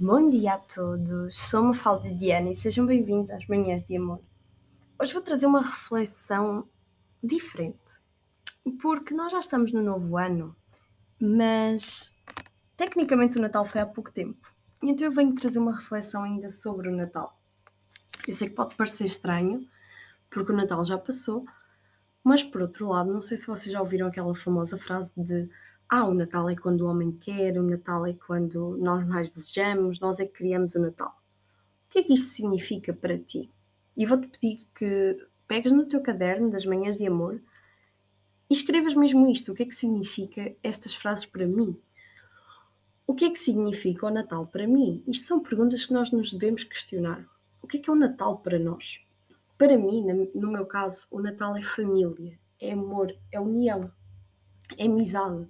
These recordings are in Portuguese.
Bom dia a todos, sou Mafalda Diana e sejam bem-vindos às Manhãs de Amor. Hoje vou trazer uma reflexão diferente, porque nós já estamos no novo ano, mas tecnicamente o Natal foi há pouco tempo, então eu venho trazer uma reflexão ainda sobre o Natal. Eu sei que pode parecer estranho, porque o Natal já passou, mas por outro lado, não sei se vocês já ouviram aquela famosa frase de ah, o Natal é quando o homem quer, o Natal é quando nós mais desejamos, nós é que criamos o Natal. O que é que isto significa para ti? E vou-te pedir que pegues no teu caderno das manhãs de amor e escrevas mesmo isto. O que é que significa estas frases para mim? O que é que significa o Natal para mim? Isto são perguntas que nós nos devemos questionar. O que é que é o Natal para nós? Para mim, no meu caso, o Natal é família, é amor, é união, é amizade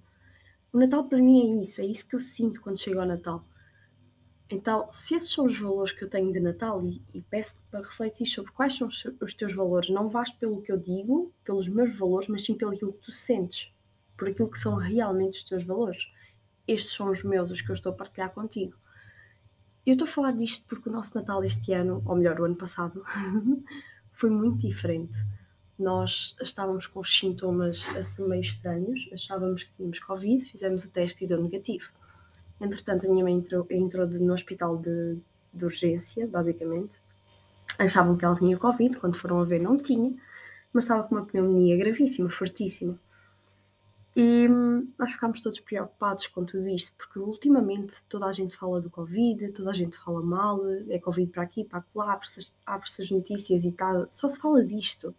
o Natal para mim é isso, é isso que eu sinto quando chega ao Natal. Então, se esses são os valores que eu tenho de Natal, e, e peço-te para refletir sobre quais são os, teus valores, não vais pelo que eu digo, pelos meus valores, mas sim pelo que tu sentes, por aquilo que são realmente os teus valores. Estes são os meus, os que eu estou a partilhar contigo. Eu estou a falar disto porque o nosso Natal este ano, ou melhor, o ano passado, foi muito diferente nós estávamos com os sintomas assim meio estranhos, achávamos que tínhamos Covid, fizemos o teste e deu negativo. Entretanto, a minha mãe entrou, entrou no hospital de, de urgência, basicamente. Achavam que ela tinha Covid, quando foram a ver não tinha, mas estava com uma pneumonia gravíssima, fortíssima. E nós ficámos todos preocupados com tudo isto, porque ultimamente toda a gente fala do Covid, toda a gente fala mal, é Covid para aqui, para lá, abre-se abre as notícias e tal, só se fala disto.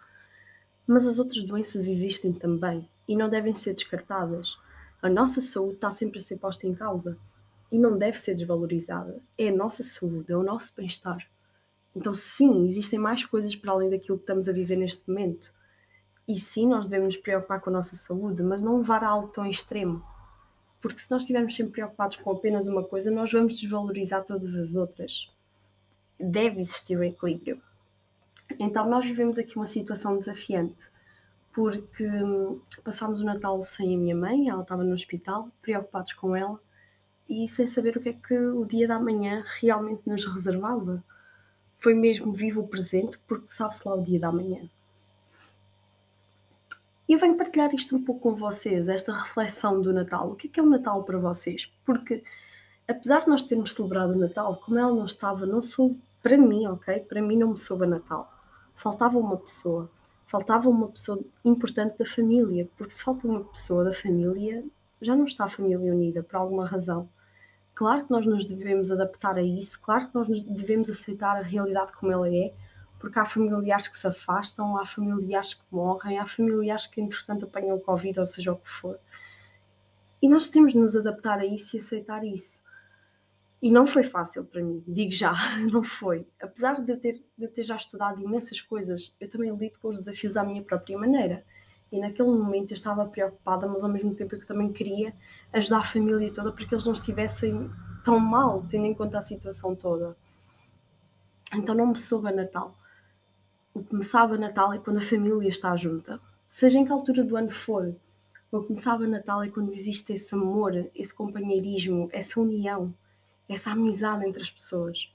Mas as outras doenças existem também e não devem ser descartadas. A nossa saúde está sempre a ser posta em causa e não deve ser desvalorizada. É a nossa saúde, é o nosso bem-estar. Então, sim, existem mais coisas para além daquilo que estamos a viver neste momento. E sim, nós devemos nos preocupar com a nossa saúde, mas não levar a algo tão extremo. Porque se nós estivermos sempre preocupados com apenas uma coisa, nós vamos desvalorizar todas as outras. Deve existir um equilíbrio. Então nós vivemos aqui uma situação desafiante, porque hum, passámos o Natal sem a minha mãe, ela estava no hospital, preocupados com ela e sem saber o que é que o dia da manhã realmente nos reservava. Foi mesmo vivo o presente, porque sabe-se lá o dia da manhã. E eu venho partilhar isto um pouco com vocês, esta reflexão do Natal. O que é que é o Natal para vocês? Porque, apesar de nós termos celebrado o Natal, como ela não estava, não sou para mim, ok? Para mim não me soube Natal faltava uma pessoa, faltava uma pessoa importante da família, porque se falta uma pessoa da família, já não está a família unida por alguma razão. Claro que nós nos devemos adaptar a isso, claro que nós devemos aceitar a realidade como ela é, porque há familiares que se afastam, há familiares que morrem, há familiares que entretanto apanham Covid, ou seja o que for. E nós temos de nos adaptar a isso e aceitar isso. E não foi fácil para mim, digo já, não foi. Apesar de eu, ter, de eu ter já estudado imensas coisas, eu também lido com os desafios à minha própria maneira. E naquele momento eu estava preocupada, mas ao mesmo tempo eu também queria ajudar a família toda para que eles não estivessem tão mal, tendo em conta a situação toda. Então não me soube a Natal. O que me sabe a Natal é quando a família está junta. Seja em que altura do ano for. O que me sabe a Natal é quando existe esse amor, esse companheirismo, essa união essa amizade entre as pessoas.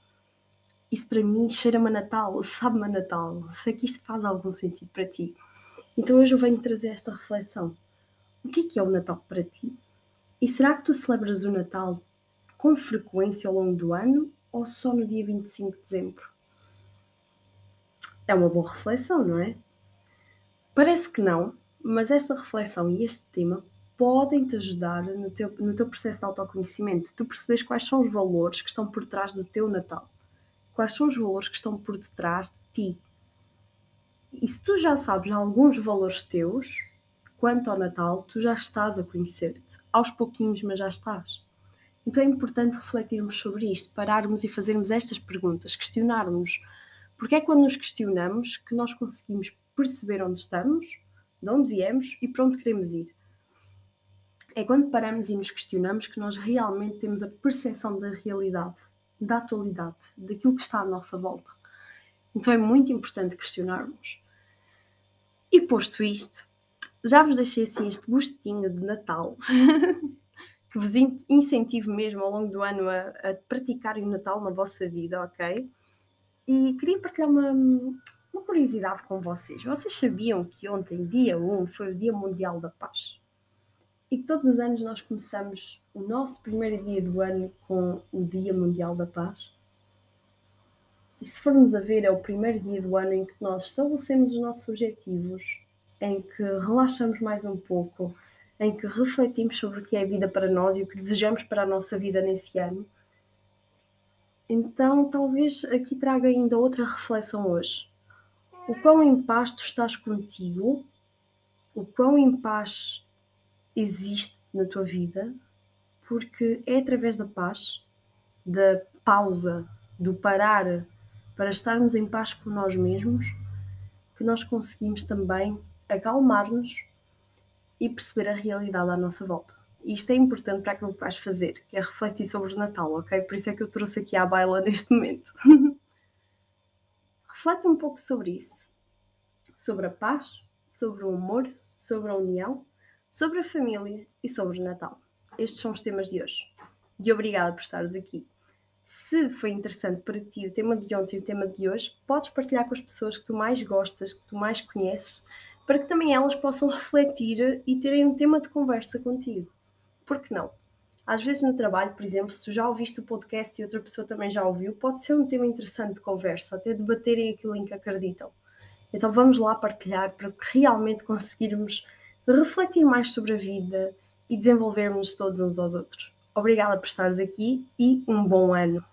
Isso para mim cheira-me a Natal, sabe-me a Natal. Sei que isto faz algum sentido para ti. Então hoje eu venho trazer esta reflexão. O que é que é o Natal para ti? E será que tu celebras o Natal com frequência ao longo do ano ou só no dia 25 de dezembro? É uma boa reflexão, não é? Parece que não, mas esta reflexão e este tema podem te ajudar no teu, no teu processo de autoconhecimento. Tu percebes quais são os valores que estão por trás do teu Natal. Quais são os valores que estão por detrás de ti. E se tu já sabes alguns valores teus, quanto ao Natal, tu já estás a conhecer-te. Aos pouquinhos, mas já estás. Então é importante refletirmos sobre isto, pararmos e fazermos estas perguntas, questionarmos. Porque é quando nos questionamos que nós conseguimos perceber onde estamos, de onde viemos e para onde queremos ir. É quando paramos e nos questionamos que nós realmente temos a percepção da realidade, da atualidade, daquilo que está à nossa volta. Então é muito importante questionarmos. E posto isto, já vos deixei assim este gostinho de Natal, que vos incentive mesmo ao longo do ano a, a praticarem o Natal na vossa vida, ok? E queria partilhar uma, uma curiosidade com vocês. Vocês sabiam que ontem, dia 1, foi o Dia Mundial da Paz? E todos os anos nós começamos o nosso primeiro dia do ano com o Dia Mundial da Paz? E se formos a ver, é o primeiro dia do ano em que nós estabelecemos os nossos objetivos, em que relaxamos mais um pouco, em que refletimos sobre o que é a vida para nós e o que desejamos para a nossa vida nesse ano. Então, talvez aqui traga ainda outra reflexão hoje. O quão em paz tu estás contigo, o quão em paz existe na tua vida, porque é através da paz, da pausa, do parar para estarmos em paz com nós mesmos, que nós conseguimos também acalmar-nos e perceber a realidade à nossa volta. E isto é importante para aquilo que vais fazer, que é refletir sobre o Natal, ok? Por isso é que eu trouxe aqui à baila neste momento. Reflete um pouco sobre isso. Sobre a paz, sobre o amor, sobre a união, sobre a família e sobre o Natal. Estes são os temas de hoje. E obrigada por estares aqui. Se foi interessante para ti o tema de ontem e o tema de hoje, podes partilhar com as pessoas que tu mais gostas, que tu mais conheces, para que também elas possam refletir e terem um tema de conversa contigo. Por que não? Às vezes no trabalho, por exemplo, se tu já ouviste o podcast e outra pessoa também já ouviu, pode ser um tema interessante de conversa, até debaterem aquilo em que acreditam. Então vamos lá partilhar para realmente conseguirmos refletir mais sobre a vida e desenvolvermos todos uns aos outros. Obrigada por estares aqui e um bom ano!